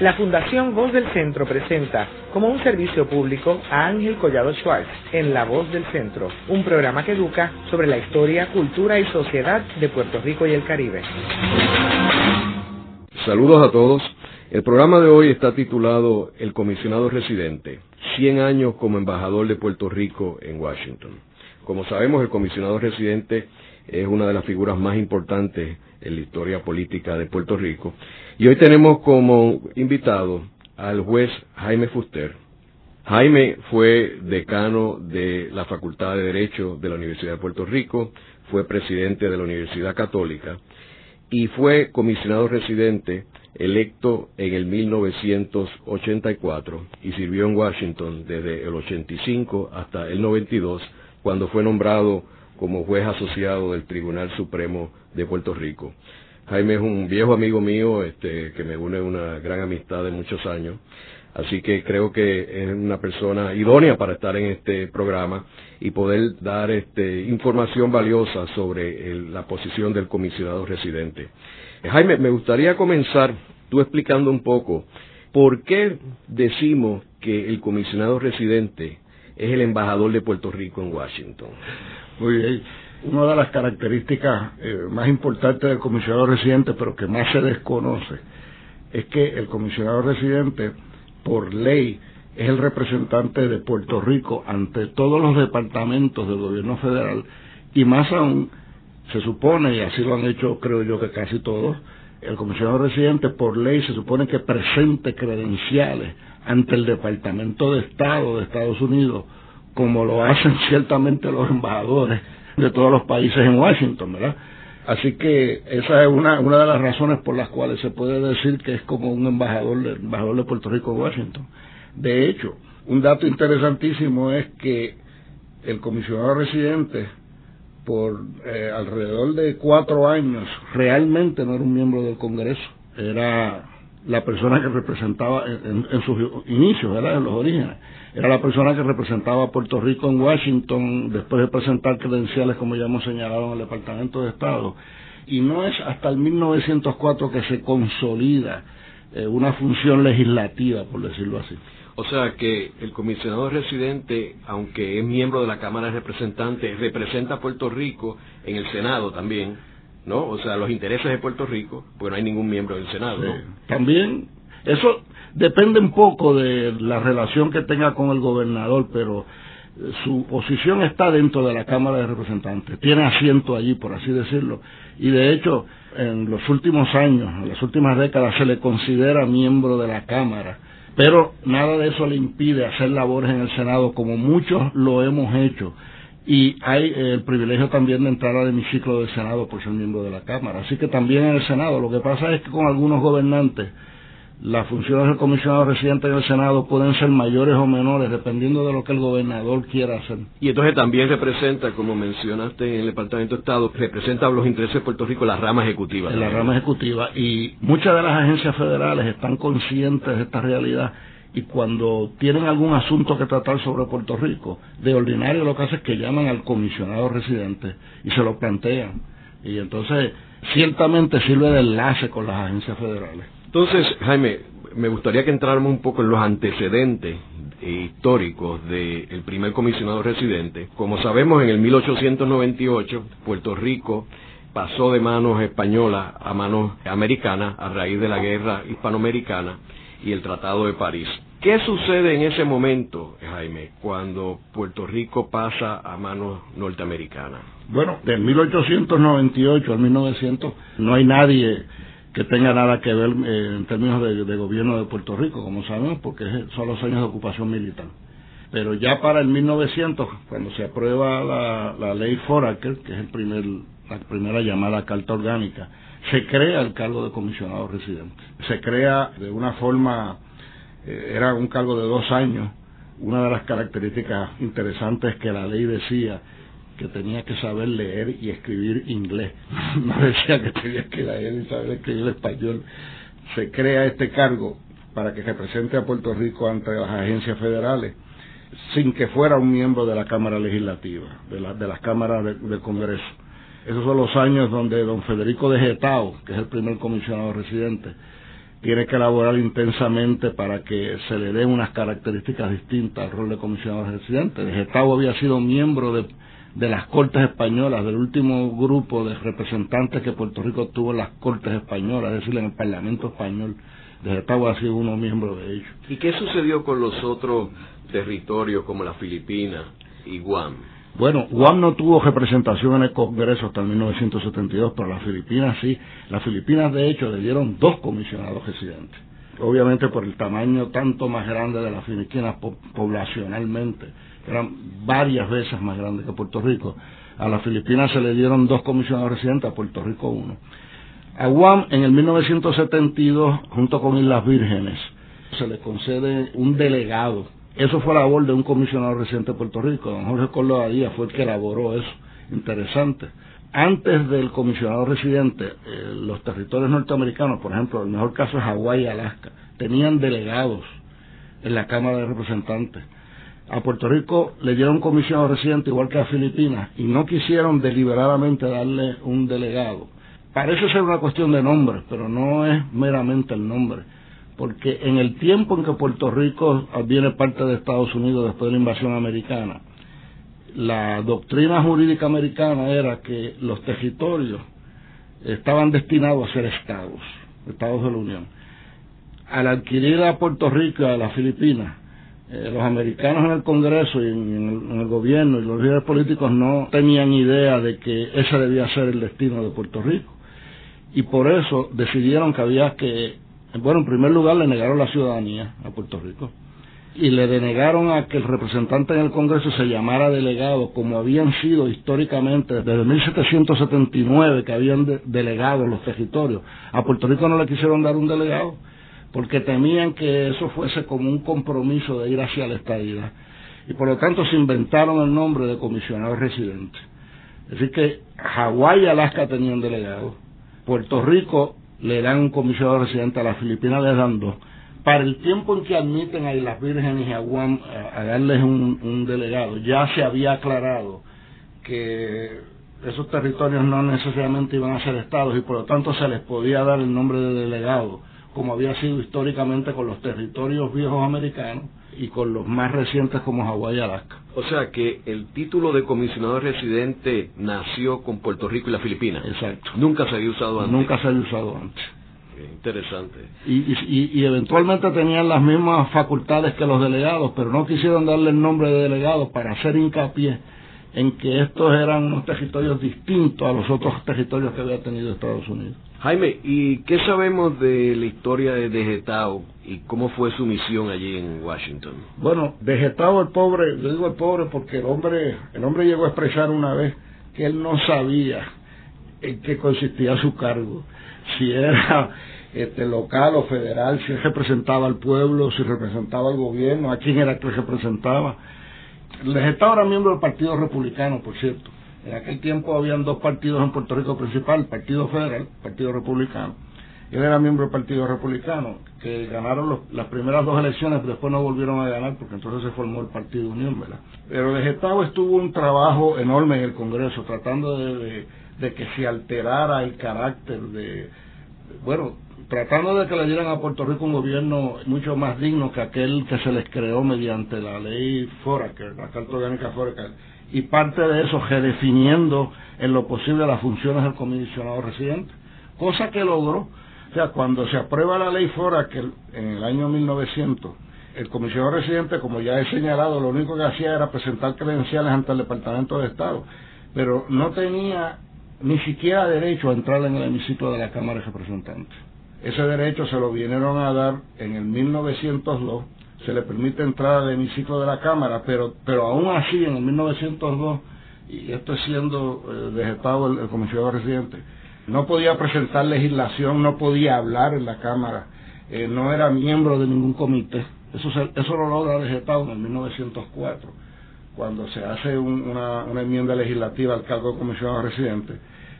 La Fundación Voz del Centro presenta como un servicio público a Ángel Collado Schwartz en La Voz del Centro, un programa que educa sobre la historia, cultura y sociedad de Puerto Rico y el Caribe. Saludos a todos. El programa de hoy está titulado El comisionado residente, 100 años como embajador de Puerto Rico en Washington. Como sabemos, el comisionado residente es una de las figuras más importantes en la historia política de Puerto Rico. Y hoy tenemos como invitado al juez Jaime Fuster. Jaime fue decano de la Facultad de Derecho de la Universidad de Puerto Rico, fue presidente de la Universidad Católica y fue comisionado residente electo en el 1984 y sirvió en Washington desde el 85 hasta el 92 cuando fue nombrado como juez asociado del Tribunal Supremo de Puerto Rico. Jaime es un viejo amigo mío este, que me une una gran amistad de muchos años, así que creo que es una persona idónea para estar en este programa y poder dar este, información valiosa sobre la posición del comisionado residente. Jaime, me gustaría comenzar tú explicando un poco por qué decimos que el comisionado residente es el embajador de Puerto Rico en Washington. Muy bien. Una de las características eh, más importantes del comisionado residente, pero que más se desconoce, es que el comisionado residente, por ley, es el representante de Puerto Rico ante todos los departamentos del gobierno federal y más aún, se supone, y así lo han hecho creo yo que casi todos, el comisionado residente por ley se supone que presente credenciales ante el Departamento de Estado de Estados Unidos, como lo hacen ciertamente los embajadores de todos los países en Washington, ¿verdad? Así que esa es una, una de las razones por las cuales se puede decir que es como un embajador, embajador de Puerto Rico en Washington. De hecho, un dato interesantísimo es que el comisionado residente por eh, alrededor de cuatro años realmente no era un miembro del Congreso, era la persona que representaba en, sus inicios, en los orígenes, era la persona que representaba a Puerto Rico en Washington después de presentar credenciales, como ya hemos señalado, en el Departamento de Estado. Y no es hasta el 1904 que se consolida eh, una función legislativa, por decirlo así. O sea que el comisionado residente, aunque es miembro de la Cámara de Representantes, representa a Puerto Rico en el Senado también, ¿no? O sea, los intereses de Puerto Rico, porque no hay ningún miembro del Senado. También, eso depende un poco de la relación que tenga con el gobernador, pero eh, su posición está dentro de la Cámara de Representantes, tiene asiento allí, por así decirlo, y de hecho, en los últimos años, en las últimas décadas, se le considera miembro de la Cámara pero nada de eso le impide hacer labores en el Senado como muchos lo hemos hecho y hay el privilegio también de entrar al hemiciclo del Senado por ser miembro de la Cámara. Así que también en el Senado, lo que pasa es que con algunos gobernantes las funciones del comisionado residente en el Senado pueden ser mayores o menores dependiendo de lo que el gobernador quiera hacer. Y entonces también representa, como mencionaste en el Departamento de Estado, representa los intereses de Puerto Rico la rama ejecutiva. En la rama ejecutiva. Y muchas de las agencias federales están conscientes de esta realidad y cuando tienen algún asunto que tratar sobre Puerto Rico, de ordinario lo que hacen es que llaman al comisionado residente y se lo plantean. Y entonces, ciertamente sirve de enlace con las agencias federales. Entonces, Jaime, me gustaría que entráramos un poco en los antecedentes históricos del primer comisionado residente. Como sabemos, en el 1898, Puerto Rico pasó de manos españolas a manos americanas a raíz de la guerra hispanoamericana y el Tratado de París. ¿Qué sucede en ese momento, Jaime, cuando Puerto Rico pasa a manos norteamericanas? Bueno, de 1898 al 1900 no hay nadie que tenga nada que ver eh, en términos de, gobierno de Puerto Rico, como sabemos, porque son los años de ocupación militar. Pero ya para el 1900, cuando se aprueba la, ley Foraker, que es el primer, la primera llamada carta orgánica, se crea el cargo de comisionado residente. Se crea de una forma, eh, era un cargo de dos años. Una de las características interesantes que la ley decía que tenía que saber leer y escribir inglés. No decía que tenía que leer y saber escribir español. Se crea este cargo para que represente a Puerto Rico ante las agencias federales sin que fuera un miembro de la Cámara Legislativa, de, de las cámaras del Congreso. Esos son los años donde don Federico de Getao, que es el primer comisionado residente, tiene que elaborar intensamente para que se le den unas características distintas al rol de comisionado residente. De había sido miembro de, de las Cortes Españolas, del último grupo de representantes que Puerto Rico tuvo en las Cortes Españolas, es decir, en el Parlamento Español. De Getago ha sido uno miembro de ellos. ¿Y qué sucedió con los otros territorios como las Filipinas y Guam? Bueno, Guam no tuvo representación en el Congreso hasta el 1972, pero las Filipinas sí. Las Filipinas, de hecho, le dieron dos comisionados residentes. Obviamente por el tamaño tanto más grande de las Filipinas poblacionalmente, eran varias veces más grandes que Puerto Rico. A las Filipinas se le dieron dos comisionados residentes, a Puerto Rico uno. A Guam en el 1972, junto con Islas Vírgenes, se le concede un delegado eso fue la labor de un comisionado residente de Puerto Rico, don Jorge Córdoba Díaz fue el que elaboró eso. Interesante. Antes del comisionado residente, eh, los territorios norteamericanos, por ejemplo, el mejor caso es Hawái y Alaska, tenían delegados en la Cámara de Representantes. A Puerto Rico le dieron un comisionado residente igual que a Filipinas y no quisieron deliberadamente darle un delegado. Parece ser una cuestión de nombre, pero no es meramente el nombre porque en el tiempo en que Puerto Rico viene parte de Estados Unidos después de la invasión americana, la doctrina jurídica americana era que los territorios estaban destinados a ser estados, estados de la Unión. Al adquirir a Puerto Rico y a las Filipinas, eh, los americanos en el Congreso y en, el, en, el, gobierno y los líderes políticos no tenían idea de que ese debía ser el destino de Puerto Rico. Y por eso decidieron que había que bueno, en primer lugar le negaron la ciudadanía a Puerto Rico y le denegaron a que el representante en el Congreso se llamara delegado, como habían sido históricamente desde 1779 que habían delegado los territorios. A Puerto Rico no le quisieron dar un delegado porque temían que eso fuese como un compromiso de ir hacia la estadía. Y por lo tanto se inventaron el nombre de comisionado residente. Es decir que Hawái y Alaska tenían delegado. Puerto Rico le dan un comisionado residente, a las Filipinas les dan dos. Para el tiempo en que admiten a Islas Vírgenes y a Guam a, darles un, un delegado, ya se había aclarado que esos territorios no necesariamente iban a ser estados y por lo tanto se les podía dar el nombre de delegado, como había sido históricamente con los territorios viejos americanos y con los más recientes como Hawái y Alaska. O sea que el título de comisionado residente nació con Puerto Rico y las Filipinas. Exacto. Nunca se había usado antes. Nunca se había usado antes. Qué interesante. Y, y, y, eventualmente tenían las mismas facultades que los delegados, pero no quisieron darle el nombre de delegado para hacer hincapié en que estos eran unos territorios distintos a los otros territorios que había tenido Estados Unidos. Jaime, ¿y qué sabemos de la historia de Degetao y cómo fue su misión allí en Washington? Bueno, Degetao el pobre, yo digo el pobre porque el hombre, el hombre llegó a expresar una vez que él no sabía en qué consistía su cargo, si era este local o federal, si representaba al pueblo, si representaba al gobierno, a quién era que representaba. Degetao era miembro del Partido Republicano, por cierto en aquel tiempo habían dos partidos en Puerto Rico principal, Partido Federal, Partido Republicano. Él era miembro del Partido Republicano, que ganaron las primeras dos elecciones, después no volvieron a ganar porque entonces se formó el Partido Unión, ¿verdad? Pero de Gestapo estuvo un trabajo enorme en el Congreso, tratando de, de que se alterara el carácter de, bueno, tratando de que le dieran a Puerto Rico un gobierno mucho más digno que aquel que se les creó mediante la ley Foraker, la Carta Orgánica Foraker, y parte de eso redefiniendo en lo posible las funciones del comisionado residente, cosa que logró. O sea, cuando se aprueba la ley Foraker en el año 1900, el comisionado residente, como ya he señalado, lo único que hacía era presentar credenciales ante el Departamento de Estado, pero no tenía ni siquiera derecho a entrar en el hemiciclo de la Cámara de Representantes. Ese derecho se lo vinieron a dar en el 1902 se le permite entrar al hemiciclo de la Cámara, pero, pero aún así, en el 1902, y esto es siendo eh, vegetado el, comisionado residente, no podía presentar legislación, no podía hablar en la Cámara, eh, no era miembro de ningún comité. Eso, eso lo logra vegetado en el 1904, cuando se hace una, una enmienda legislativa al cargo de comisionado residente.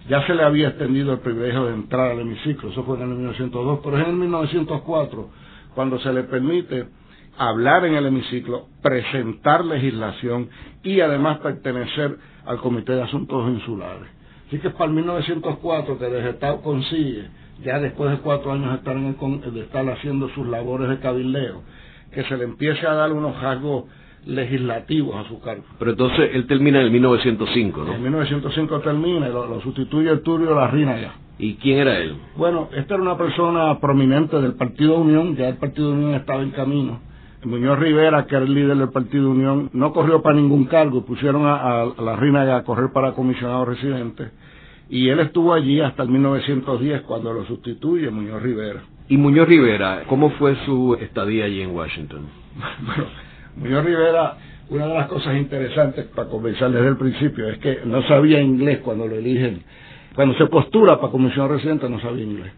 Ya se le había extendido el privilegio de entrar al hemiciclo, eso fue en el 1902, pero es en el 1904 cuando se le permite hablar en el hemiciclo, presentar legislación y además pertenecer al Comité de Asuntos Insulares. Así que para el 1904 que Degetao consigue ya después de cuatro años de estar, en el, de estar haciendo sus labores de cabildeo, que se le empiece a dar unos rasgos legislativos a su cargo. Pero entonces él termina en el 1905, ¿no? En 1905 termina y lo, sustituye Turio ya. ¿Y quién era él? Bueno, esta era una persona prominente del Partido Unión, ya el Partido Unión estaba en camino. Muñoz Rivera, que era el líder del Partido Unión, no corrió para ningún cargo, pusieron a, la Rina a correr para comisionado residente. Y él estuvo allí hasta el 1910 cuando lo sustituye Muñoz Rivera. ¿Y Muñoz Rivera, cómo fue su estadía allí en Washington? bueno, Muñoz Rivera, una de las cosas interesantes para comenzar desde el principio es que no sabía inglés cuando lo eligen. Cuando se postula para comisionado residente no sabía inglés.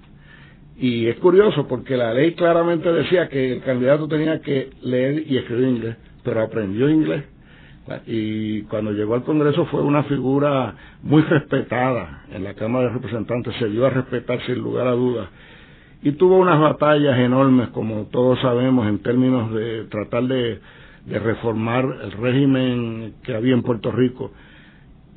Y es curioso porque la ley claramente decía que el candidato tenía que leer y escribir inglés, pero aprendió inglés. Y cuando llegó al Congreso fue una figura muy respetada en la Cámara de Representantes, se dio a respetar sin lugar a dudas. Y tuvo unas batallas enormes, como todos sabemos, en términos de tratar de, de reformar el régimen que había en Puerto Rico.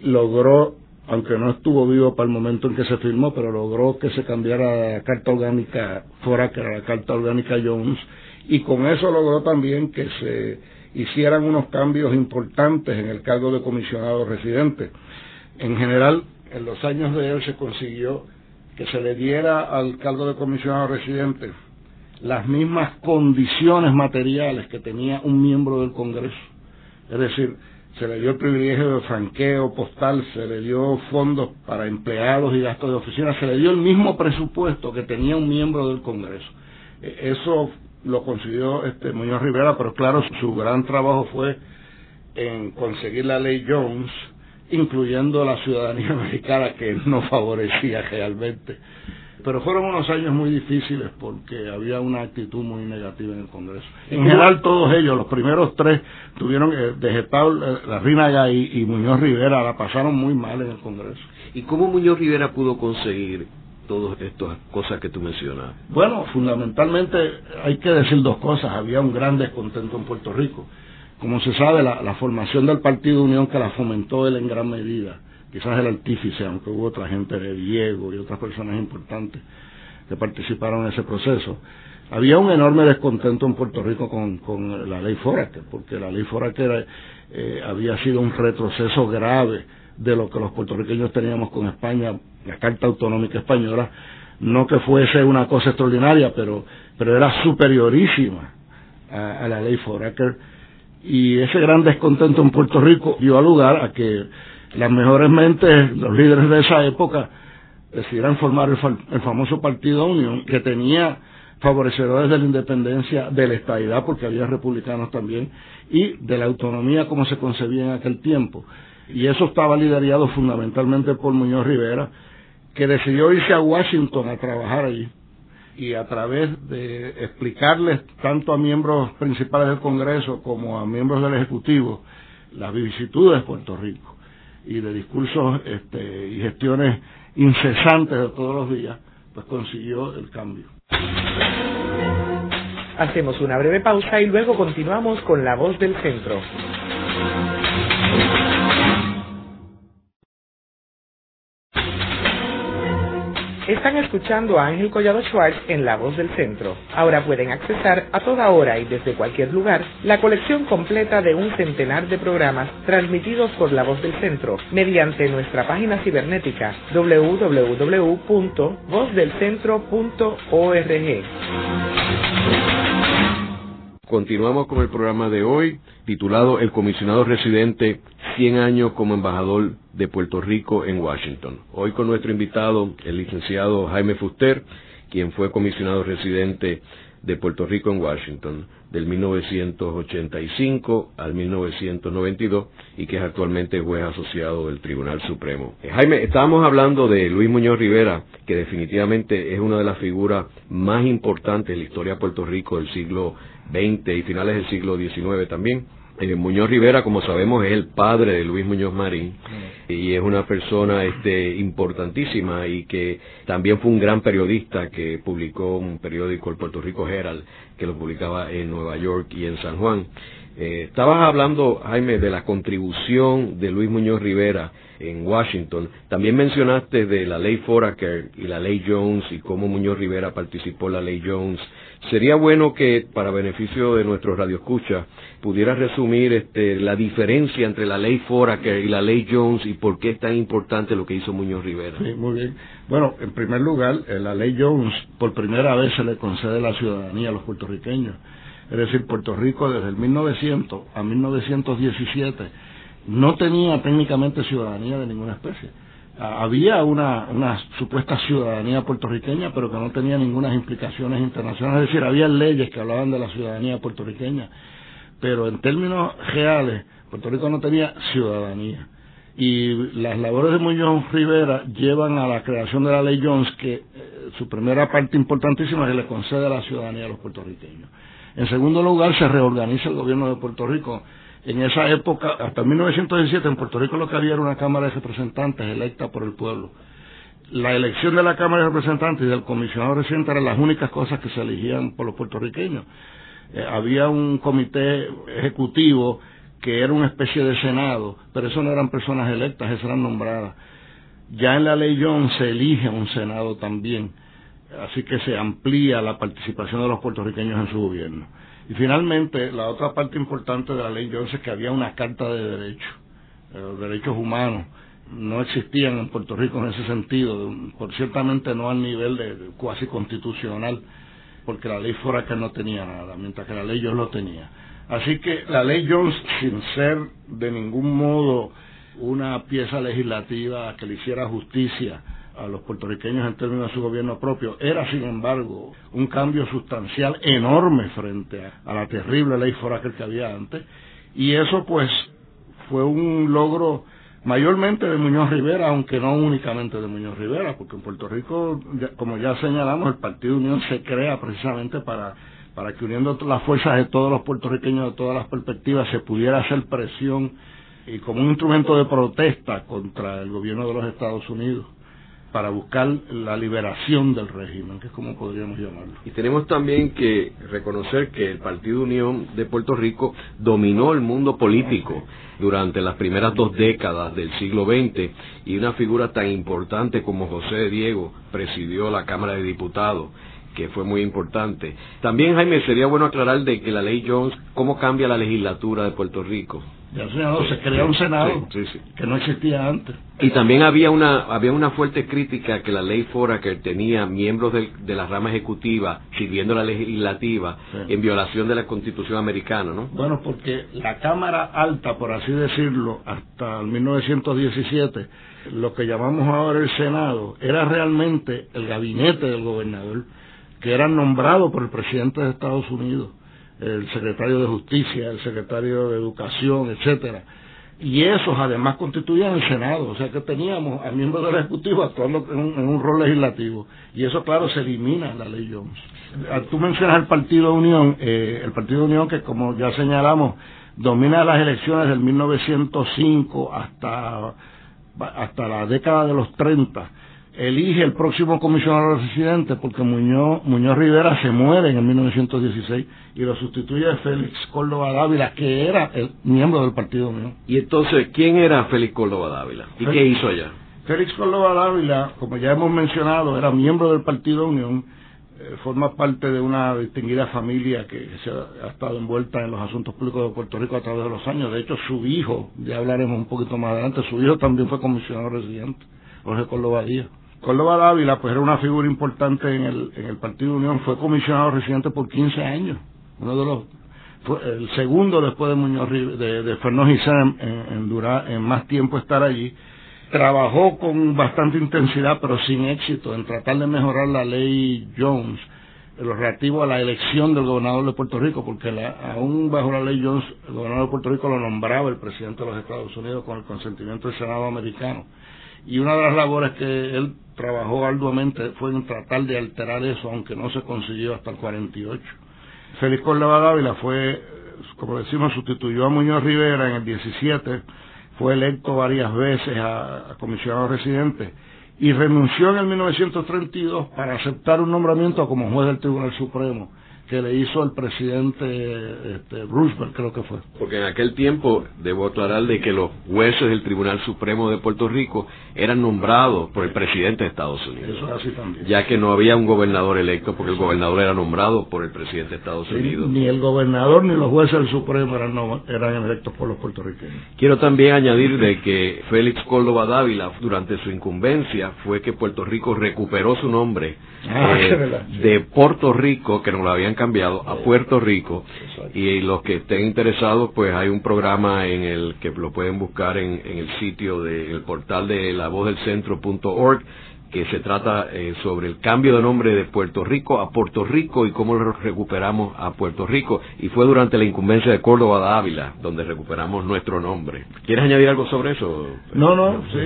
Logró aunque no estuvo vivo para el momento en que se firmó, pero logró que se cambiara la Carta Orgánica fuera que era la Carta Orgánica Jones, y con eso logró también que se hicieran unos cambios importantes en el cargo de comisionado residente. En general, en los años de él se consiguió que se le diera al cargo de comisionado residente las mismas condiciones materiales que tenía un miembro del Congreso. Es decir, se le dio el privilegio de franqueo postal, se le dio fondos para empleados y gastos de oficina, se le dio el mismo presupuesto que tenía un miembro del Congreso. E, eso lo consiguió este Muñoz Rivera, pero claro, su gran trabajo fue en conseguir la ley Jones, incluyendo la ciudadanía americana que no favorecía realmente pero fueron unos años muy difíciles porque había una actitud muy negativa en el Congreso. En general todos ellos, los primeros tres, tuvieron, eh, de eh, la Rinaga y, Muñoz Rivera, la pasaron muy mal en el Congreso. ¿Y cómo Muñoz Rivera pudo conseguir todas estas cosas que tú mencionas? Bueno, fundamentalmente hay que decir dos cosas. Había un gran descontento en Puerto Rico. Como se sabe, la, la formación del Partido Unión que la fomentó él en gran medida quizás el artífice, aunque hubo otra gente de Diego y otras personas importantes que participaron en ese proceso. Había un enorme descontento en Puerto Rico con, con la ley Foraker, porque la ley Foraker eh, había sido un retroceso grave de lo que los puertorriqueños teníamos con España, la Carta Autonómica Española, no que fuese una cosa extraordinaria, pero, pero era superiorísima a, a la ley Foraker. Y ese gran descontento en Puerto Rico dio lugar a que las mejores mentes, los líderes de esa época, decidieron formar el, famoso Partido Unión, que tenía favorecedores de la independencia, de la estabilidad, porque había republicanos también, y de la autonomía como se concebía en aquel tiempo. Y eso estaba liderado fundamentalmente por Muñoz Rivera, que decidió irse a Washington a trabajar allí y a través de explicarles tanto a miembros principales del Congreso como a miembros del Ejecutivo las vicisitudes de Puerto Rico y de discursos este, y gestiones incesantes de todos los días, pues consiguió el cambio. Hacemos una breve pausa y luego continuamos con la voz del centro. Están escuchando a Ángel Collado Schwartz en La Voz del Centro. Ahora pueden accesar a toda hora y desde cualquier lugar la colección completa de un centenar de programas transmitidos por La Voz del Centro mediante nuestra página cibernética www.vozdelcentro.org. Continuamos con el programa de hoy titulado El comisionado residente 100 años como embajador de Puerto Rico en Washington. Hoy con nuestro invitado, el licenciado Jaime Fuster, quien fue comisionado residente de Puerto Rico en Washington del 1985 al 1992 y que es actualmente juez asociado del Tribunal Supremo. Eh, Jaime, estábamos hablando de Luis Muñoz Rivera, que definitivamente es una de las figuras más importantes de la historia de Puerto Rico del siglo XX y finales del siglo XIX también Eh, Muñoz Rivera, como sabemos, es el padre de Luis Muñoz Marín y es una persona este, importantísima y que también fue un gran periodista que publicó un periódico, el Puerto Rico Herald, que lo publicaba en Nueva York y en San Juan. Eh, estabas hablando, Jaime, de la contribución de Luis Muñoz Rivera en Washington. También mencionaste de la ley Foraker y la ley Jones y cómo Muñoz Rivera participó en la ley Jones. Sería bueno que, para beneficio de nuestros radioescuchas, pudieras resumir este, la diferencia entre la ley Foraker y la ley Jones y por qué es tan importante lo que hizo Muñoz Rivera. Muy bien. Bueno, en primer lugar, en la ley Jones por primera vez se le concede la ciudadanía a los puertorriqueños. Es decir, Puerto Rico desde el 1900 a 1917 no tenía técnicamente ciudadanía de ninguna especie. Había una, una supuesta ciudadanía puertorriqueña, pero que no tenía ninguna implicaciones internacionales. Es decir, había leyes que hablaban de la ciudadanía puertorriqueña, pero en términos reales, Puerto Rico no tenía ciudadanía. Y las labores de Muñoz Rivera llevan a la creación de la ley Jones, que eh, su primera parte importantísima es que le concede la ciudadanía a los puertorriqueños. En segundo lugar, se reorganiza el gobierno de Puerto Rico en esa época, hasta 1917, en Puerto Rico lo que había era una Cámara de Representantes electa por el pueblo. La elección de la Cámara de Representantes y del comisionado residente eran las únicas cosas que se elegían por los puertorriqueños. Eh, había un comité ejecutivo que era una especie de senado, pero eso no eran personas electas, esas eran nombradas. Ya en la ley Jones se elige un senado también, así que se amplía la participación de los puertorriqueños en su gobierno. Y finalmente, la otra parte importante de la ley Jones es que había una carta de derechos, eh, derechos humanos no existían en Puerto Rico en ese sentido, por ciertamente no al nivel de, cuasi constitucional, porque la ley que no tenía nada, mientras que la ley Jones lo tenía. Así que la ley Jones, sin ser de ningún modo una pieza legislativa que le hiciera justicia a los puertorriqueños en términos de su gobierno propio. Era, sin embargo, un cambio sustancial enorme frente a, la terrible ley foraker que había antes. Y eso, pues, fue un logro mayormente de Muñoz Rivera, aunque no únicamente de Muñoz Rivera, porque en Puerto Rico, como ya señalamos, el Partido Unión se crea precisamente para, para que uniendo las fuerzas de todos los puertorriqueños de todas las perspectivas se pudiera hacer presión y como un instrumento de protesta contra el gobierno de los Estados Unidos para buscar la liberación del régimen, que es como podríamos llamarlo. Y tenemos también que reconocer que el Partido Unión de Puerto Rico dominó el mundo político durante las primeras dos décadas del siglo XX y una figura tan importante como José Diego presidió la Cámara de Diputados que fue muy importante. También, Jaime, sería bueno aclarar de que la ley Jones, cómo cambia la legislatura de Puerto Rico. Ya se crea un Senado que no existía antes. Y también había una había una fuerte crítica que la ley Fora que tenía miembros de, la rama ejecutiva sirviendo la legislativa en violación de la Constitución americana, ¿no? Bueno, porque la Cámara Alta, por así decirlo, hasta el 1917, lo que llamamos ahora el Senado, era realmente el gabinete del gobernador, que era nombrado por el presidente de Estados Unidos el secretario de Justicia, el secretario de Educación, etcétera. Y esos además constituían el Senado, o sea que teníamos a miembros del Ejecutivo actuando en un, rol legislativo. Y eso, claro, se elimina en la ley Jones. Ah, tú mencionas el Partido Unión, eh, el Partido Unión que, como ya señalamos, domina las elecciones del 1905 hasta, hasta la década de los 30 elige el próximo comisionado residente porque Muñoz, Muñoz Rivera se muere en el 1916 y lo sustituye Félix Córdoba Dávila, que era el miembro del Partido Unión. Y entonces, ¿quién era Félix Córdoba Dávila? ¿Y qué hizo allá? Félix Córdoba Dávila, como ya hemos mencionado, era miembro del Partido Unión, eh, forma parte de una distinguida familia que se ha, estado envuelta en los asuntos públicos de Puerto Rico a través de los años. De hecho, su hijo, ya hablaremos un poquito más adelante, su hijo también fue comisionado residente, Jorge Córdoba Díaz. Córdoba Dávila, pues era una figura importante en el, en el Partido Unión, fue comisionado residente por 15 años, uno de los, fue el segundo después de Muñoz de, de Fernando en, en, en más tiempo estar allí. Trabajó con bastante intensidad, pero sin éxito, en tratar de mejorar la ley Jones, lo relativo a la elección del gobernador de Puerto Rico, porque aún bajo la ley Jones, el gobernador de Puerto Rico lo nombraba el presidente de los Estados Unidos con el consentimiento del Senado americano. Y una de las labores que él trabajó arduamente fue en tratar de alterar eso, aunque no se consiguió hasta el 48. Félix Córdoba Dávila fue como decimos, sustituyó a Muñoz Rivera en el 17, fue electo varias veces a, a comisionado residente y renunció en el 1932 para aceptar un nombramiento como juez del Tribunal Supremo que le hizo el presidente este, Roosevelt, creo que fue. Porque en aquel tiempo, debo aclarar de que los jueces del Tribunal Supremo de Puerto Rico eran nombrados por el presidente de Estados Unidos. Eso es así también. Ya que no había un gobernador electo, porque el gobernador era nombrado por el presidente de Estados Unidos. Ni el gobernador ni los jueces del Supremo eran, eran electos por los puertorriqueños. Quiero también añadir de que Félix Córdoba Dávila, durante su incumbencia, fue que Puerto Rico recuperó su nombre Ah, eh, de Puerto Rico, que nos lo habían cambiado, a Puerto Rico. Y los que estén interesados, pues hay un programa en el que lo pueden buscar en, el sitio del portal de la voz del centro.org que se trata eh, sobre el cambio de nombre de Puerto Rico a Puerto Rico y cómo recuperamos a Puerto Rico. Y fue durante la incumbencia de Córdoba de Ávila donde recuperamos nuestro nombre. ¿Quieres añadir algo sobre eso? No, no, sí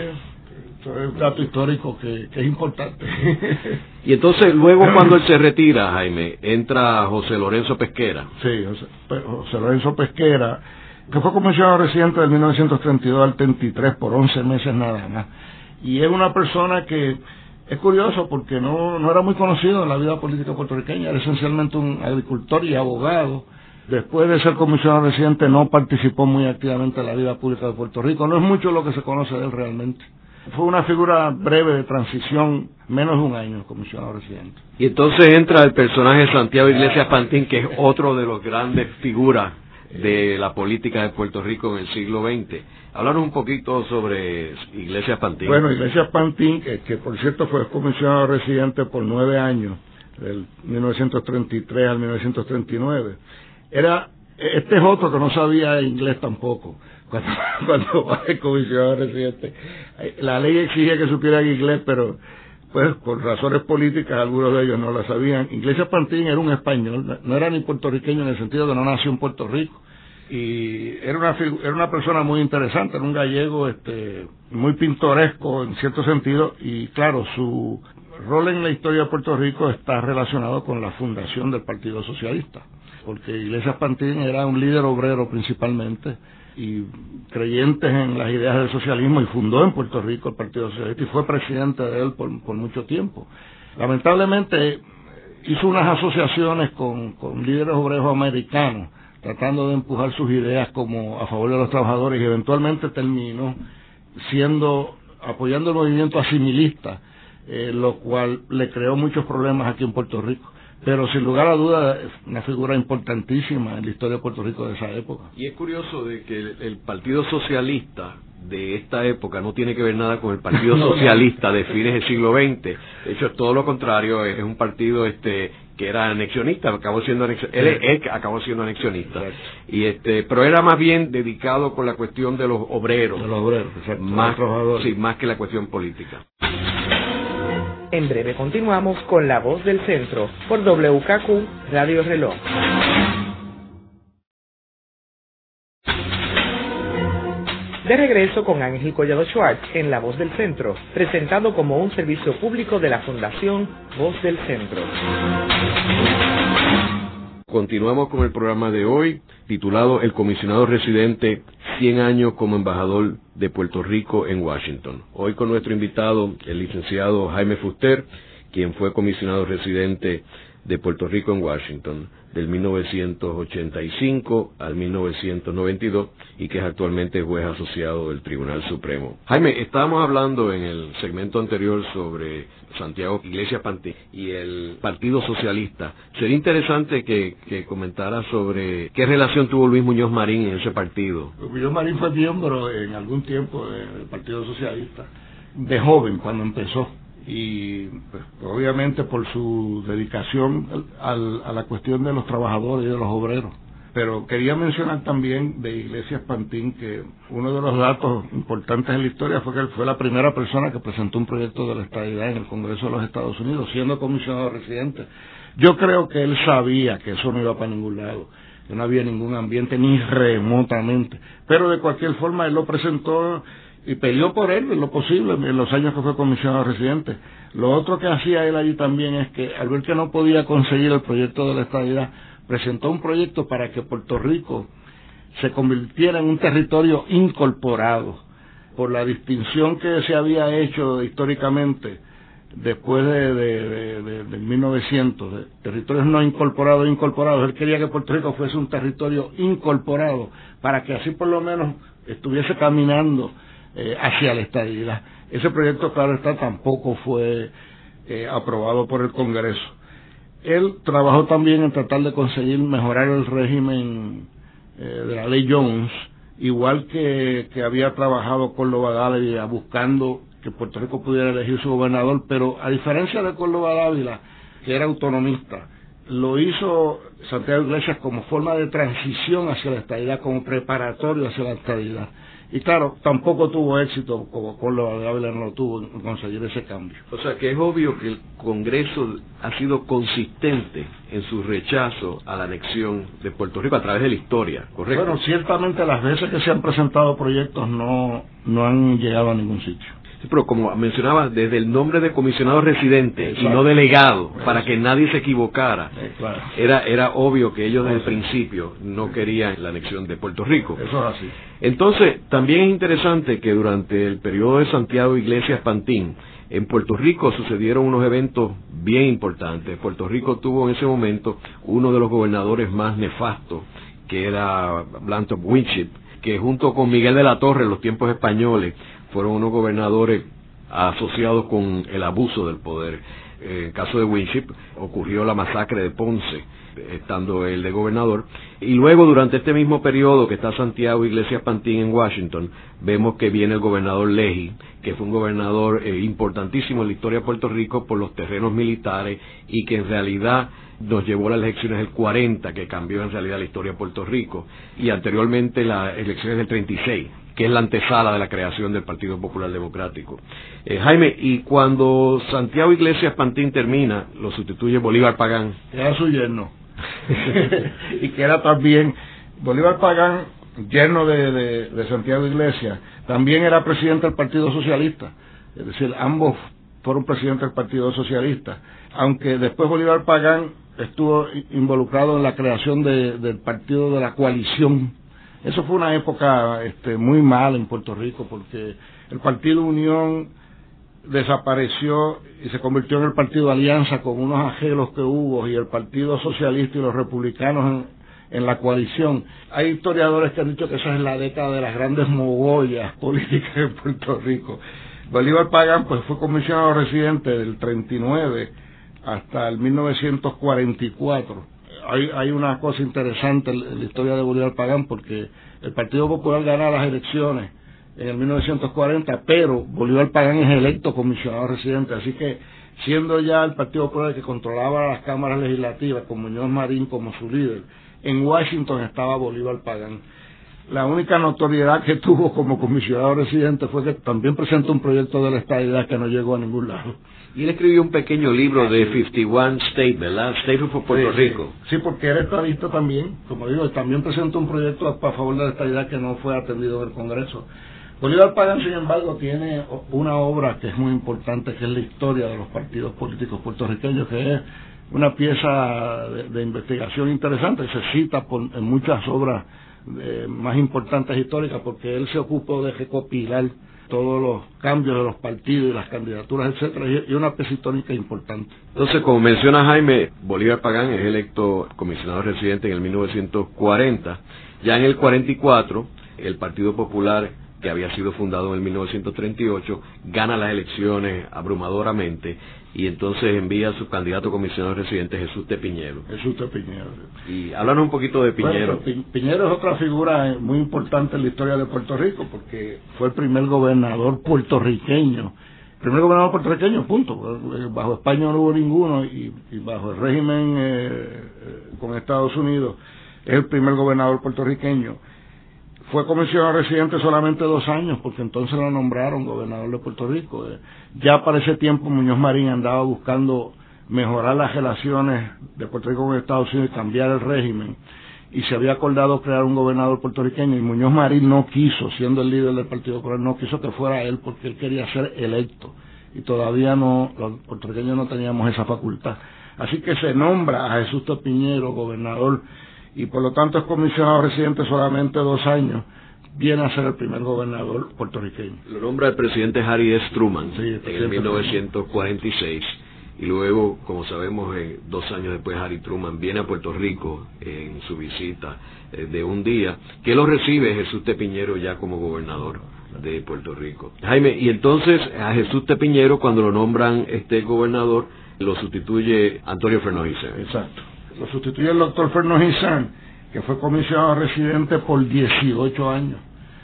es un dato histórico que, es importante. y entonces, luego cuando él se retira, Jaime, entra José Lorenzo Pesquera. Sí, José, Lorenzo Pesquera, que fue comisionado residente del 1932 al 33 por 11 meses nada más. Y es una persona que es curioso porque no, no era muy conocido en la vida política puertorriqueña, era esencialmente un agricultor y abogado. Después de ser comisionado residente no participó muy activamente en la vida pública de Puerto Rico. No es mucho lo que se conoce de él realmente. Fue una figura breve de transición, menos de un año, comisionado residente. Y entonces entra el personaje Santiago Iglesias Pantín, que es otro de los grandes figuras de la política de Puerto Rico en el siglo XX. Háblanos un poquito sobre Iglesias Pantín. Bueno, Iglesias Pantín, que, por cierto fue comisionado residente por nueve años, del 1933 al 1939, era, este es otro que no sabía inglés tampoco cuando, cuando va el comisionado residente. La ley exige que supiera inglés, pero pues por razones políticas algunos de ellos no la sabían. Iglesias Pantín era un español, no era ni puertorriqueño en el sentido de no nació en Puerto Rico. Y era una, era una persona muy interesante, era un gallego este, muy pintoresco en cierto sentido y claro, su rol en la historia de Puerto Rico está relacionado con la fundación del Partido Socialista, porque Iglesias Pantín era un líder obrero principalmente y creyentes en las ideas del socialismo y fundó en Puerto Rico el Partido Socialista y fue presidente de él por, mucho tiempo. Lamentablemente hizo unas asociaciones con, con líderes obreros americanos tratando de empujar sus ideas como a favor de los trabajadores y eventualmente terminó siendo apoyando el movimiento asimilista, eh, lo cual le creó muchos problemas aquí en Puerto Rico pero sin lugar a duda es una figura importantísima en la historia de Puerto Rico de esa época. Y es curioso de que el, Partido Socialista de esta época no tiene que ver nada con el Partido Socialista de fines del siglo XX. De hecho, es todo lo contrario, es un partido este que era anexionista, acabó siendo anexionista, él, acabó siendo anexionista. Y este, pero era más bien dedicado con la cuestión de los obreros. De los obreros, Más, sí, más que la cuestión política. En breve continuamos con La Voz del Centro por WKQ Radio Reloj. De regreso con Ángel Collado Schwartz en La Voz del Centro, presentado como un servicio público de la Fundación Voz del Centro. Continuamos con el programa de hoy, titulado El comisionado residente 100 años como embajador de Puerto Rico en Washington. Hoy con nuestro invitado, el licenciado Jaime Fuster, quien fue comisionado residente de Puerto Rico en Washington del 1985 al 1992 y que es actualmente juez asociado del Tribunal Supremo. Jaime, estábamos hablando en el segmento anterior sobre Santiago Iglesias Panté y el Partido Socialista. Sería interesante que, que comentara sobre qué relación tuvo Luis Muñoz Marín en ese partido. Muñoz Marín fue miembro en algún tiempo del Partido Socialista, de joven cuando empezó y pues, obviamente por su dedicación al, a la cuestión de los trabajadores y de los obreros. Pero quería mencionar también de Iglesias Pantín que uno de los datos importantes en la historia fue que él fue la primera persona que presentó un proyecto de la estabilidad en el Congreso de los Estados Unidos, siendo comisionado residente. Yo creo que él sabía que eso no iba para ningún lado, que no había ningún ambiente ni remotamente, pero de cualquier forma él lo presentó y peleó por él lo posible en los años que fue comisionado residente. Lo otro que hacía él allí también es que al ver que no podía conseguir el proyecto de la estabilidad, presentó un proyecto para que Puerto Rico se convirtiera en un territorio incorporado por la distinción que se había hecho históricamente después de, de, de, 1900, de territorios no incorporados incorporados. Él quería que Puerto Rico fuese un territorio incorporado para que así por lo menos estuviese caminando eh, hacia la estabilidad. Ese proyecto, claro está, tampoco fue eh, aprobado por el Congreso. Él trabajó también en tratar de conseguir mejorar el régimen eh, de la ley Jones, igual que, que había trabajado Córdoba Dávila buscando que Puerto Rico pudiera elegir su gobernador, pero a diferencia de Córdoba Dávila, que era autonomista, lo hizo Santiago Iglesias como forma de transición hacia la estabilidad, como preparatorio hacia la estabilidad. Y claro, tampoco tuvo éxito, como de Ávila no lo tuvo, en conseguir ese cambio. O sea que es obvio que el Congreso ha sido consistente en su rechazo a la anexión de Puerto Rico a través de la historia, ¿correcto? Bueno, ciertamente las veces que se han presentado proyectos no, no han llegado a ningún sitio pero como mencionaba, desde el nombre de comisionado residente y no delegado, para que nadie se equivocara, era, era obvio que ellos desde el principio no querían la anexión de Puerto Rico. Eso es así. Entonces, también es interesante que durante el periodo de Santiago Iglesias Pantín, en Puerto Rico sucedieron unos eventos bien importantes. Puerto Rico tuvo en ese momento uno de los gobernadores más nefastos, que era Blanton Winship, que junto con Miguel de la Torre en los tiempos españoles fueron unos gobernadores asociados con el abuso del poder. En el caso de Winship ocurrió la masacre de Ponce, estando él de gobernador. Y luego, durante este mismo periodo que está Santiago Iglesias Pantín en Washington, vemos que viene el gobernador Leji, que fue un gobernador eh, importantísimo en la historia de Puerto Rico por los terrenos militares y que en realidad nos llevó a las elecciones del 40, que cambió en realidad la historia de Puerto Rico, y anteriormente las elecciones del 36 que es la antesala de la creación del Partido Popular Democrático. Eh, Jaime, y cuando Santiago Iglesias Pantín termina, lo sustituye Bolívar Pagán. Era su yerno. y que era también Bolívar Pagán, yerno de, Santiago Iglesias, también era presidente del Partido Socialista. Es decir, ambos fueron presidentes del Partido Socialista. Aunque después Bolívar Pagán estuvo involucrado en la creación del Partido de la Coalición eso fue una época este, muy mala en Puerto Rico porque el Partido Unión desapareció y se convirtió en el Partido Alianza con unos agelos que hubo y el Partido Socialista y los republicanos en, la coalición. Hay historiadores que han dicho que esa es la década de las grandes mogollas políticas en Puerto Rico. Bolívar Pagán pues fue comisionado residente del 39 hasta el 1944 hay, hay una cosa interesante en la historia de Bolívar Pagán porque el Partido Popular gana las elecciones en el 1940, pero Bolívar Pagán es electo comisionado residente, así que siendo ya el Partido Popular que controlaba las cámaras legislativas con Muñoz Marín como su líder, en Washington estaba Bolívar Pagán. La única notoriedad que tuvo como comisionado residente fue que también presentó un proyecto de la estadidad que no llegó a ningún lado. Y él escribió un pequeño libro de 51 State, ¿verdad? State for Puerto Rico. Sí, porque era estadista también. Como digo, también presentó un proyecto a favor de la estadidad que no fue atendido en el Congreso. Bolívar Pagán, sin embargo, tiene una obra que es muy importante, que es la historia de los partidos políticos puertorriqueños, que es una pieza de, investigación interesante. Se cita en muchas obras eh, más importantes históricas, porque él se ocupó de recopilar todos los cambios de los partidos y las candidaturas, etcétera, y una pesitónica importante. Entonces, como menciona Jaime, Bolívar Pagán es electo comisionado residente en el 1940. Ya en el 44, el Partido Popular que había sido fundado en el 1938, gana las elecciones abrumadoramente y entonces envía a su candidato comisionado residente Jesús de Piñero. Jesús de Piñero. Y háblanos un poquito de Piñero. Piñero es otra figura muy importante en la historia de Puerto Rico porque fue el primer gobernador puertorriqueño. primer gobernador puertorriqueño, punto. Bajo España no hubo ninguno y, bajo el régimen eh, eh, con Estados Unidos es el primer gobernador puertorriqueño fue comisionado residente solamente dos años, porque entonces lo nombraron gobernador de Puerto Rico. Eh, ya para ese tiempo Muñoz Marín andaba buscando mejorar las relaciones de Puerto Rico con Estados Unidos y cambiar el régimen. Y se había acordado crear un gobernador puertorriqueño y Muñoz Marín no quiso, siendo el líder del Partido Popular, no quiso que fuera él porque él quería ser electo. Y todavía no, los puertorriqueños no teníamos esa facultad. Así que se nombra a Jesús Topiñero gobernador y por lo tanto es comisionado residente solamente dos años, viene a ser el primer gobernador puertorriqueño. Lo nombra el presidente Harry S. Truman en el 1946 y luego, como sabemos, dos años después Harry Truman viene a Puerto Rico en su visita eh, de un día, que lo recibe Jesús Tepiñero ya como gobernador de Puerto Rico. Jaime, y entonces a Jesús Tepiñero cuando lo nombran este gobernador lo sustituye Antonio Fernández. Exacto. Lo sustituye el doctor Fernández que fue comisionado residente por 18 años.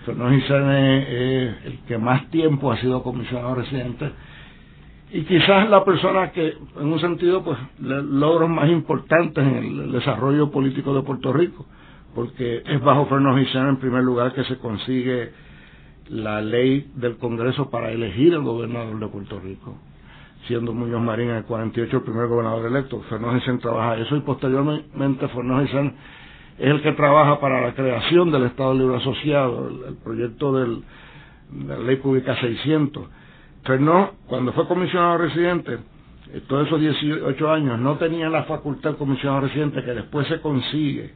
Fernández es el que más tiempo ha sido comisionado residente y quizás la persona que, en un sentido, pues, logros más importantes en el desarrollo político de Puerto Rico, porque es bajo Fernando Gisena en primer lugar que se consigue la ley del Congreso para elegir el gobernador de Puerto Rico, siendo Muñoz Marín en el 48 el primer gobernador electo. Fernando Gisena trabaja eso y posteriormente Fernando Gisena es el que trabaja para la creación del Estado Libre Asociado, el, proyecto de la ley pública 600 Fernó, cuando fue comisionado residente, eh, todos esos 18 años, no tenía la facultad de comisionado residente que después se consigue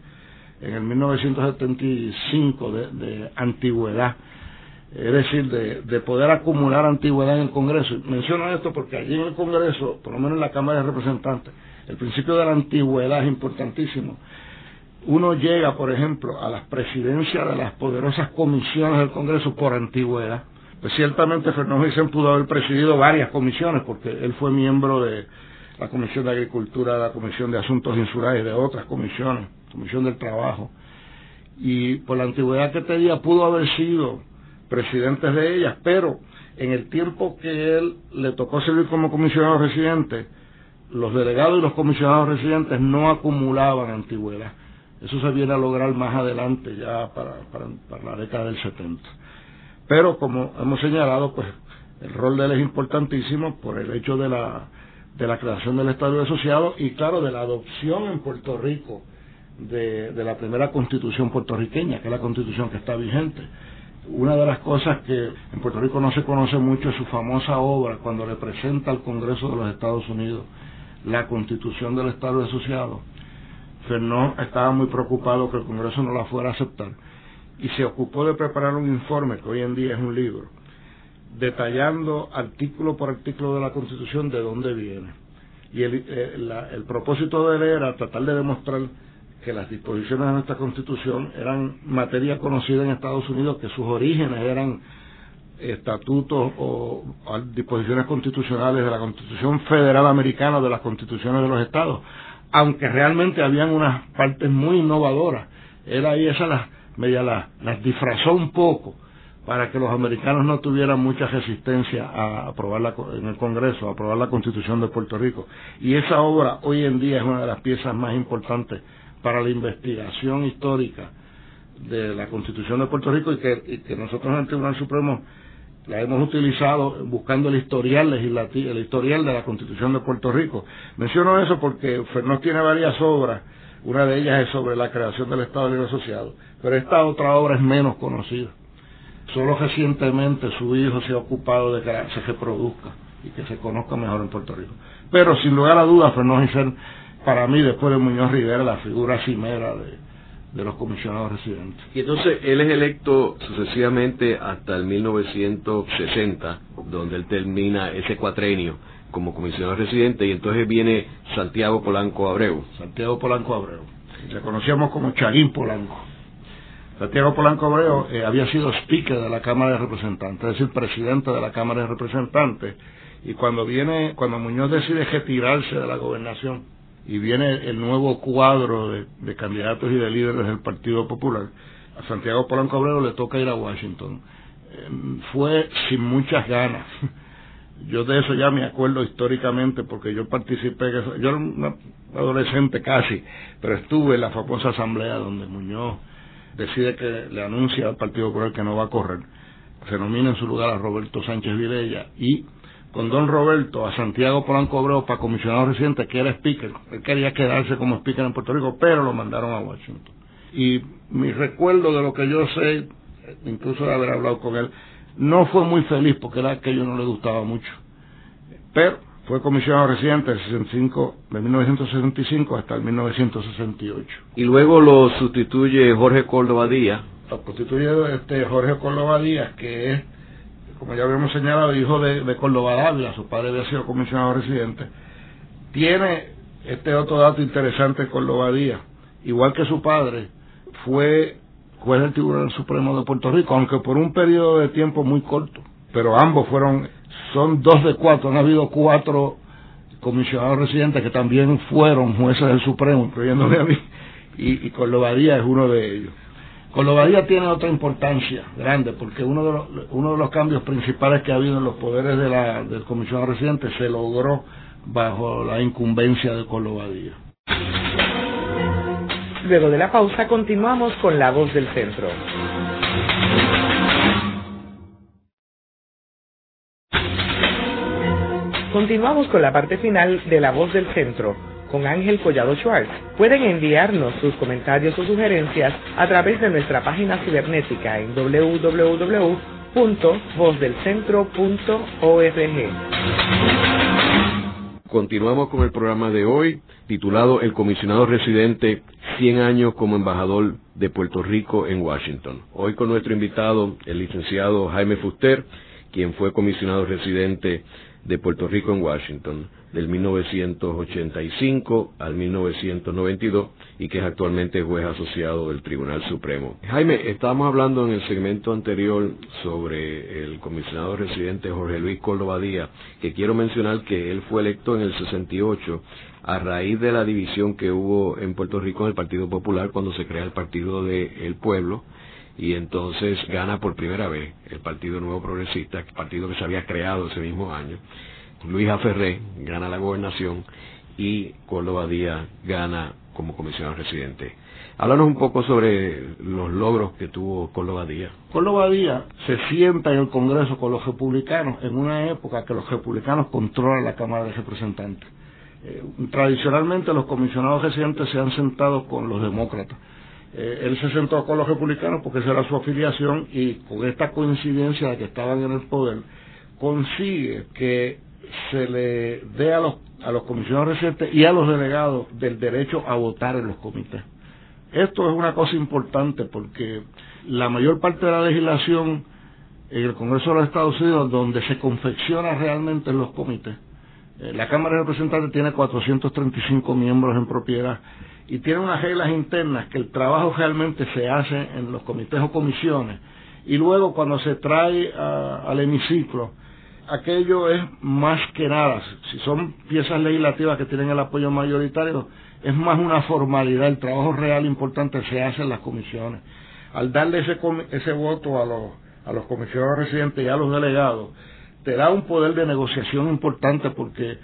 en el 1975 de, de antigüedad, es decir, de, de, poder acumular antigüedad en el Congreso. menciono esto porque allí en el Congreso, por lo menos en la Cámara de Representantes, el principio de la antigüedad es importantísimo. Uno llega, por ejemplo, a las presidencias de las poderosas comisiones del Congreso por antigüedad pues ciertamente Fernando Vicente pudo haber presidido varias comisiones, porque él fue miembro de la Comisión de Agricultura, la Comisión de Asuntos Insulares, de otras comisiones, Comisión del Trabajo. Y por la antigüedad que tenía pudo haber sido presidente de ellas, pero en el tiempo que él le tocó servir como comisionado residente, los delegados y los comisionados residentes no acumulaban antigüedad. Eso se viene a lograr más adelante, ya para, la década del 70. Pero como hemos señalado, pues el rol de él es importantísimo por el hecho de la, de la creación del Estado Asociado y claro, de la adopción en Puerto Rico de, de la primera constitución puertorriqueña, que es la constitución que está vigente. Una de las cosas que en Puerto Rico no se conoce mucho es su famosa obra cuando le presenta al Congreso de los Estados Unidos la constitución del Estado Asociado. Fernó estaba muy preocupado que el Congreso no la fuera a aceptar y se ocupó de preparar un informe, que hoy en día es un libro, detallando artículo por artículo de la Constitución de dónde viene. Y el, eh, el propósito de él era tratar de demostrar que las disposiciones de nuestra Constitución eran materia conocida en Estados Unidos, que sus orígenes eran estatutos o, disposiciones constitucionales de la Constitución Federal Americana, de las constituciones de los estados, aunque realmente habían unas partes muy innovadoras. Era ahí esa la, media las disfrazó un poco para que los americanos no tuvieran mucha resistencia a aprobarla en el Congreso, a aprobar la Constitución de Puerto Rico. Y esa obra hoy en día es una de las piezas más importantes para la investigación histórica de la Constitución de Puerto Rico y que, nosotros en el Tribunal Supremo la hemos utilizado buscando el historial legislativo, el historial de la Constitución de Puerto Rico. Menciono eso porque Fernós tiene varias obras, una de ellas es sobre la creación del Estado Libre Asociado, pero esta otra obra es menos conocida. Solo recientemente su hijo se ha ocupado de que se reproduzca y que se conozca mejor en Puerto Rico. Pero sin lugar a dudas, Fernando ser para mí, después de Muñoz Rivera, la figura cimera de, de los comisionados residentes. Y entonces él es electo sucesivamente hasta el 1960, donde él termina ese cuatrenio como comisionado residente, y entonces viene Santiago Polanco Abreu. Santiago Polanco Abreu. Le conocíamos como Chaguín Polanco. Santiago Polanco Abreu eh, había sido speaker de la Cámara de Representantes, es decir, presidente de la Cámara de Representantes, y cuando viene, cuando Muñoz decide retirarse de la gobernación y viene el nuevo cuadro de, candidatos y de líderes del Partido Popular, a Santiago Polanco Abreu le toca ir a Washington. Eh, fue sin muchas ganas. Yo de eso ya me acuerdo históricamente porque yo participé, yo era un adolescente casi, pero estuve en la famosa asamblea donde Muñoz decide que le anuncia al Partido Popular que no va a correr, se nomina en su lugar a Roberto Sánchez Vilella y con don Roberto a Santiago Polanco Abreu para comisionado reciente que era speaker, él quería quedarse como speaker en Puerto Rico, pero lo mandaron a Washington. Y mi recuerdo de lo que yo sé, incluso de haber hablado con él, no fue muy feliz porque era que yo no le gustaba mucho. Pero fue comisionado residente de, 65, de 1965 hasta el 1968. Y luego lo sustituye Jorge Córdoba Díaz. Lo sustituye este Jorge Córdoba Díaz, que es, como ya habíamos señalado, hijo de, de Córdoba su padre había sido comisionado residente. Tiene este otro dato interesante Córdoba Díaz, igual que su padre, fue juez del Tribunal Supremo de Puerto Rico, aunque por un periodo de tiempo muy corto. Pero ambos fueron son dos de cuatro, han habido cuatro comisionados residentes que también fueron jueces del Supremo, incluyéndome a mí, y, y es uno de ellos. Colobadía tiene otra importancia grande porque uno de, los, cambios principales que ha habido en los poderes de la, del comisionado residente se logró bajo la incumbencia de Colobadía. Luego de la pausa continuamos con La Voz del Centro. Continuamos con la parte final de La Voz del Centro con Ángel Collado Schwartz. Pueden enviarnos sus comentarios o sugerencias a través de nuestra página cibernética en www.vozdelcentro.org. Continuamos con el programa de hoy titulado El comisionado residente 100 años como embajador de Puerto Rico en Washington. Hoy con nuestro invitado, el licenciado Jaime Fuster, quien fue comisionado residente de Puerto Rico en Washington del 1985 al 1992 y que es actualmente juez asociado del Tribunal Supremo. Jaime, estábamos hablando en el segmento anterior sobre el comisionado residente Jorge Luis Córdoba que quiero mencionar que él fue electo en el 68 a raíz de la división que hubo en Puerto Rico en el Partido Popular cuando se crea el Partido del Pueblo y entonces gana por primera vez el Partido Nuevo Progresista, partido que se había creado ese mismo año. Luis Aferré gana la gobernación y Córdoba Díaz gana como comisionado residente. Háblanos un poco sobre los logros que tuvo Córdoba Díaz. Córdoba Díaz se sienta en el Congreso con los republicanos en una época que los republicanos controlan la Cámara de Representantes. Eh, tradicionalmente los comisionados residentes se han sentado con los demócratas eh, él se sentó con los republicanos porque esa era su afiliación y con esta coincidencia de que estaban en el poder, consigue que se le dé a los, a los comisionados residentes y a los delegados del derecho a votar en los comités. Esto es una cosa importante porque la mayor parte de la legislación en el Congreso de los Estados Unidos, donde se confecciona realmente en los comités, eh, la Cámara de Representantes tiene 435 miembros en propiedad y tiene unas reglas internas que el trabajo realmente se hace en los comités o comisiones. Y luego cuando se trae al hemiciclo aquello es más que nada si son piezas legislativas que tienen el apoyo mayoritario es más una formalidad. El trabajo real importante se hace en las comisiones. Al darle ese ese voto a los a los comisionados residentes y a los delegados te da un poder de negociación importante porque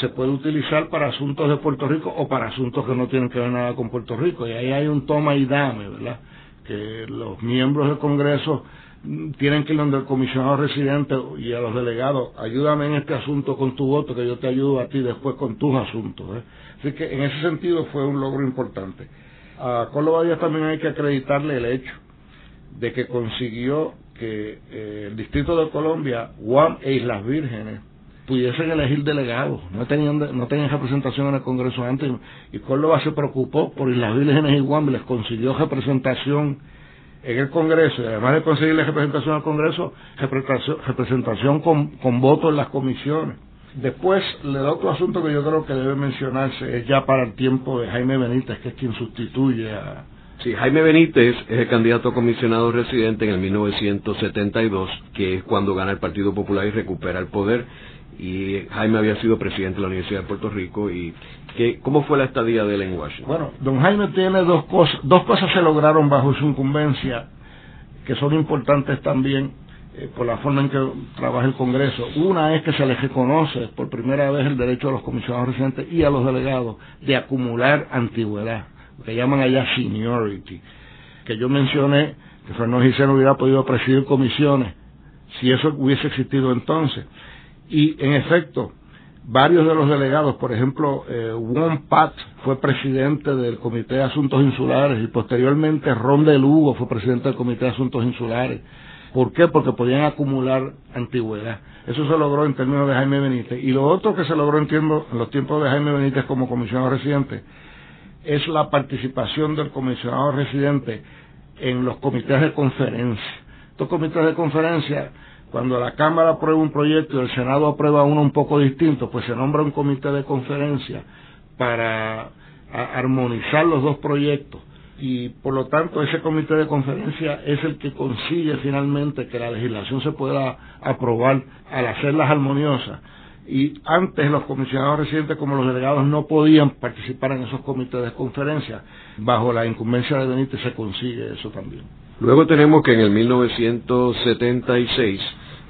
se puede utilizar para asuntos de Puerto Rico o para asuntos que no tienen que ver nada con Puerto Rico. Y ahí hay un toma y dame, ¿verdad? Que los miembros del Congreso tienen que ir donde el comisionado residente y a los delegados, ayúdame en este asunto con tu voto, que yo te ayudo a ti después con tus asuntos. ¿eh? Así que en ese sentido fue un logro importante. A Córdoba también hay que acreditarle el hecho de que consiguió que eh, el Distrito de Colombia, Guam e Islas Vírgenes pudiesen elegir delegados. No tenían, no tenían representación en el Congreso antes. Y Córdoba se preocupó por Islas Vírgenes y Guam, les consiguió representación en el Congreso. Y además de conseguirle representación al Congreso, representación, con, con voto en las comisiones. Después, el otro asunto que yo creo que debe mencionarse es ya para el tiempo de Jaime Benítez, que es quien sustituye a, Sí, Jaime Benítez es el candidato a comisionado residente en el 1972, que es cuando gana el Partido Popular y recupera el poder y Jaime había sido presidente de la Universidad de Puerto Rico y que, ¿cómo fue la estadía de él en Washington? Bueno, don Jaime tiene dos cosas, dos cosas se lograron bajo su incumbencia que son importantes también eh, por la forma en que trabaja el Congreso. Una es que se le reconoce por primera vez el derecho a los comisionados residentes y a los delegados de acumular antigüedad, lo que llaman allá seniority, que yo mencioné que Fernando Gisela hubiera podido presidir comisiones si eso hubiese existido entonces. Y en efecto, varios de los delegados, por ejemplo, eh, Pat fue presidente del Comité de Asuntos Insulares y posteriormente Ron de Lugo fue presidente del Comité de Asuntos Insulares. ¿Por qué? Porque podían acumular antigüedad. Eso se logró en términos de Jaime Benítez. Y lo otro que se logró en, en los tiempos de Jaime Benítez como comisionado residente es la participación del comisionado residente en los comités de conferencia. Estos comités de conferencia, cuando la Cámara aprueba un proyecto y el Senado aprueba uno un poco distinto, pues se nombra un comité de conferencia para armonizar los dos proyectos. Y por lo tanto ese comité de conferencia es el que consigue finalmente que la legislación se pueda aprobar al hacerlas armoniosas. Y antes los comisionados residentes como los delegados no podían participar en esos comités de conferencia. Bajo la incumbencia de Benítez se consigue eso también luego tenemos que en el 1976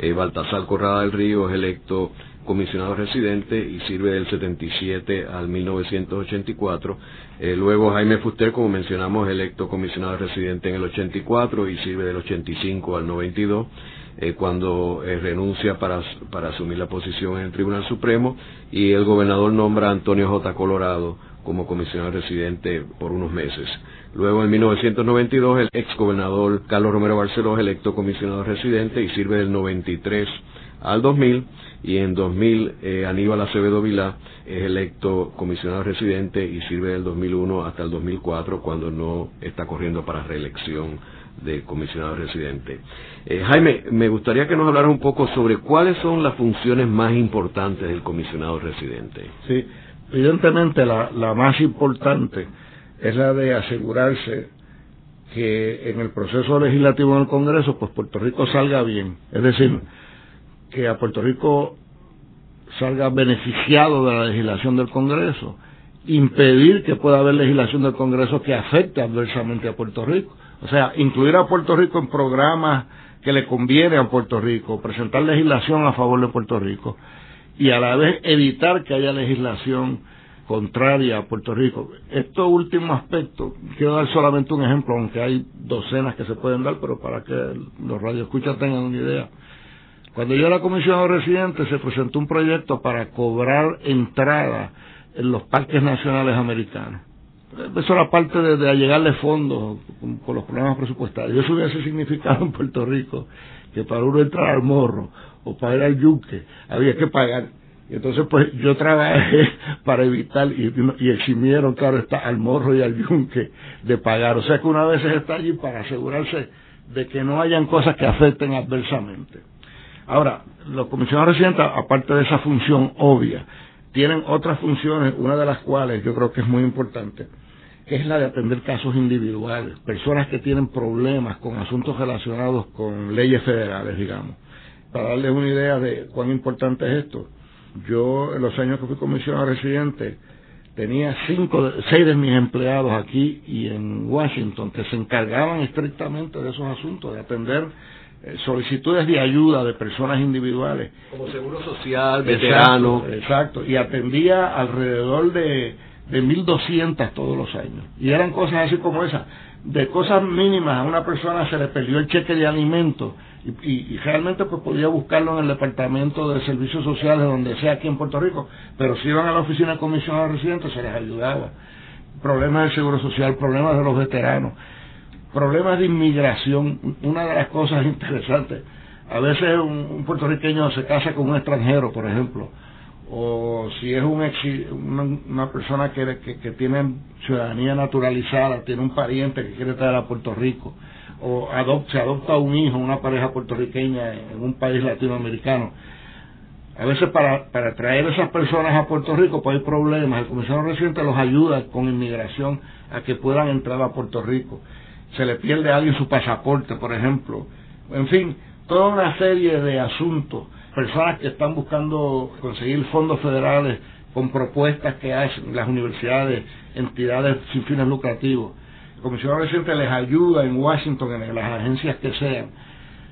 eh, Baltasar Corrada del Río es electo comisionado residente y sirve del 77 al 1984. Eh, luego Jaime Fuster, como mencionamos, electo comisionado residente en el 84 y sirve del 85 al 92. Eh, cuando eh, renuncia para, para asumir la posición en el Tribunal Supremo y el gobernador nombra a Antonio J. Colorado como comisionado residente por unos meses. Luego, en 1992, el ex gobernador Carlos Romero Barceló es electo comisionado residente y sirve del 93 al 2000 y en 2000 eh, Aníbal Acevedo Vilá es electo comisionado residente y sirve del 2001 hasta el 2004 cuando no está corriendo para reelección de comisionado residente. Eh, Jaime, me gustaría que nos hablara un poco sobre cuáles son las funciones más importantes del comisionado residente. Sí, evidentemente la, la más importante es la de asegurarse que en el proceso legislativo en el Congreso, pues Puerto Rico salga bien. Es decir, que a Puerto Rico salga beneficiado de la legislación del Congreso, impedir que pueda haber legislación del Congreso que afecte adversamente a Puerto Rico. O sea, incluir a Puerto Rico en programas que le conviene a Puerto Rico, presentar legislación a favor de Puerto Rico y a la vez evitar que haya legislación contraria a Puerto Rico. Esto último aspecto, quiero dar solamente un ejemplo, aunque hay docenas que se pueden dar, pero para que los radioescuchas tengan una idea. Cuando yo era comisionado residente se presentó un proyecto para cobrar entrada en los parques nacionales americanos. Eso era parte de, allegarle fondos por los problemas presupuestarios. Eso hubiese significado en Puerto Rico que para uno entrar al morro o para ir al yunque había que pagar. Y entonces pues yo trabajé para evitar y, y eximieron, claro, está al morro y al yunque de pagar. O sea que una vez está allí para asegurarse de que no hayan cosas que afecten adversamente. Ahora, los comisionados residentes, aparte de esa función obvia, tienen otras funciones, una de las cuales yo creo que es muy importante, que es la de atender casos individuales, personas que tienen problemas con asuntos relacionados con leyes federales, digamos. Para darles una idea de cuán importante es esto, yo en los años que fui comisionado residente tenía cinco, seis de mis empleados aquí y en Washington que se encargaban estrictamente de esos asuntos, de atender eh, solicitudes de ayuda de personas individuales. Como seguro social, veterano. Exacto, y atendía alrededor de, de 1.200 todos los años. Y eran cosas así como esas. De cosas mínimas, a una persona se le perdió el cheque de alimentos y, y, realmente pues podía buscarlo en el departamento de servicios sociales, donde sea aquí en Puerto Rico, pero si iban a la oficina de comisionados residentes se les ayudaba. Problemas del seguro social, problemas de los veteranos problemas de inmigración, una de las cosas interesantes, a veces un, puertorriqueño se casa con un extranjero, por ejemplo, o si es un una, persona que, que, tiene ciudadanía naturalizada, tiene un pariente que quiere traer a Puerto Rico, o se adopta un hijo, una pareja puertorriqueña en un país latinoamericano. A veces para, para traer esas personas a Puerto Rico pues hay problemas. El comisionado residente los ayuda con inmigración a que puedan entrar a Puerto Rico se le pierde a alguien su pasaporte, por ejemplo. En fin, toda una serie de asuntos, personas que están buscando conseguir fondos federales con propuestas que hacen las universidades, entidades sin fines lucrativos. El comisionado reciente les ayuda en Washington, en las agencias que sean.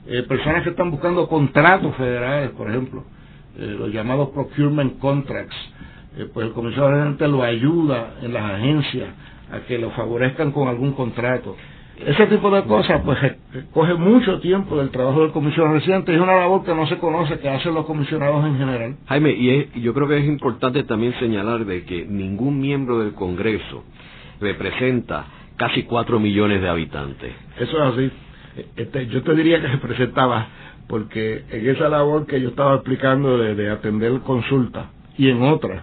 Eh, personas que están buscando contratos federales, por ejemplo, eh, los llamados procurement contracts, eh, pues el comisionado residente lo ayuda en las agencias a que lo favorezcan con algún contrato. Ese tipo de cosas, pues, coge mucho tiempo del trabajo del comisionado residente. Es una labor que no se conoce, que hacen los comisionados en general. Jaime, y yo creo que es importante también señalar de que ningún miembro del Congreso representa casi cuatro millones de habitantes. Eso es así. Este, yo te diría que se presentaba porque en esa labor que yo estaba explicando de, de atender consultas y en otras,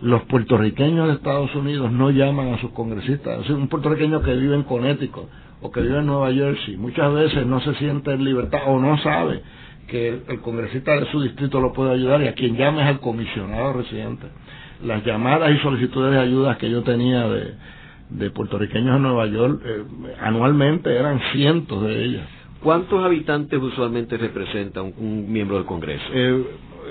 los puertorriqueños de Estados Unidos no llaman a sus congresistas. un puertorriqueño que vive en Connecticut o que vive en Nueva Jersey, muchas veces no se siente en libertad o no sabe que el, congresista de su distrito lo puede ayudar y a quien llame es al comisionado residente. Las llamadas y solicitudes de ayuda que yo tenía de, de puertorriqueños en Nueva York eh, anualmente eran cientos de ellas. ¿Cuántos habitantes usualmente representa un, miembro del Congreso? Eh,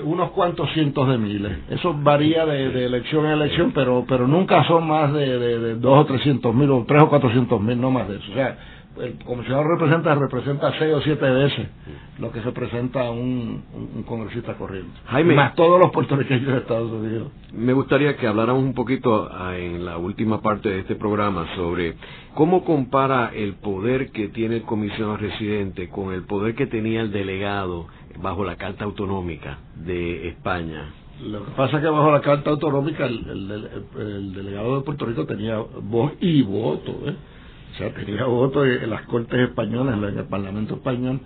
unos cuantos cientos de miles. Eso varía de, elección a elección, pero pero nunca son más de, de, dos o trescientos mil o tres o cuatrocientos mil, no más de eso. O sea, el comisionado representa representa seis o siete veces lo que representa un, un, congresista corriente. Jaime, más todos los puertorriqueños de Estados Unidos. Me gustaría que habláramos un poquito ah, en la última parte de este programa sobre cómo compara el poder que tiene el comisionado residente con el poder que tenía el delegado bajo la Carta Autonómica de España. Lo que pasa es que bajo la Carta Autonómica el, delegado de Puerto Rico tenía voz y voto, ¿eh? Sea, tenía voto en las Cortes Españolas, en el Parlamento Español,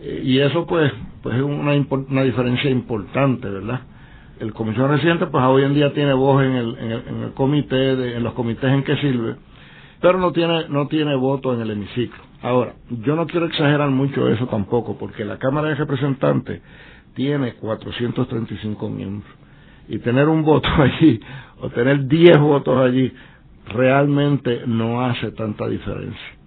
eh, y eso pues pues es una, una diferencia importante, ¿verdad? El comisionado residente pues hoy en día tiene voz en el, en el, comité, en los comités en que sirve, pero no tiene, no tiene voto en el hemiciclo. Ahora, yo no quiero exagerar mucho eso tampoco, porque la Cámara de Representantes tiene 435 miembros. Y tener un voto allí, o tener 10 votos allí, realmente no hace tanta diferencia.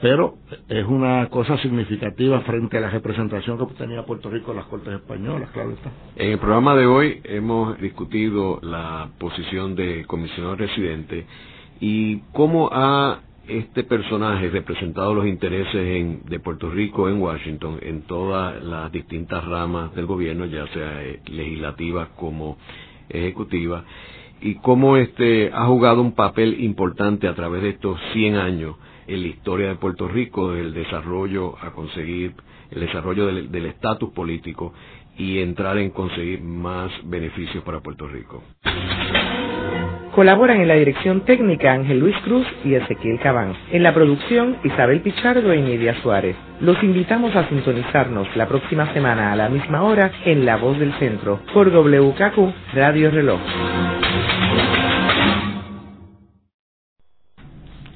Pero es una cosa significativa frente a la representación que tenía Puerto Rico en las Cortes Españolas, claro está. En el programa de hoy hemos discutido la posición del comisionado residente y cómo ha este personaje representado los intereses de Puerto Rico en Washington en todas las distintas ramas del gobierno, ya sea legislativa como ejecutiva, y cómo este ha jugado un papel importante a través de estos 100 años en la historia de Puerto Rico, del desarrollo a conseguir, el desarrollo del estatus político y entrar en conseguir más beneficios para Puerto Rico. Colaboran en la dirección técnica Ángel Luis Cruz y Ezequiel Cabán. En la producción Isabel Pichardo y Nidia Suárez. Los invitamos a sintonizarnos la próxima semana a la misma hora en La Voz del Centro por WKQ Radio Reloj.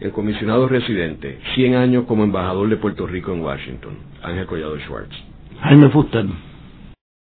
El comisionado residente, 100 años como embajador de Puerto Rico en Washington, Ángel Collado Schwartz. Jaime Fuster.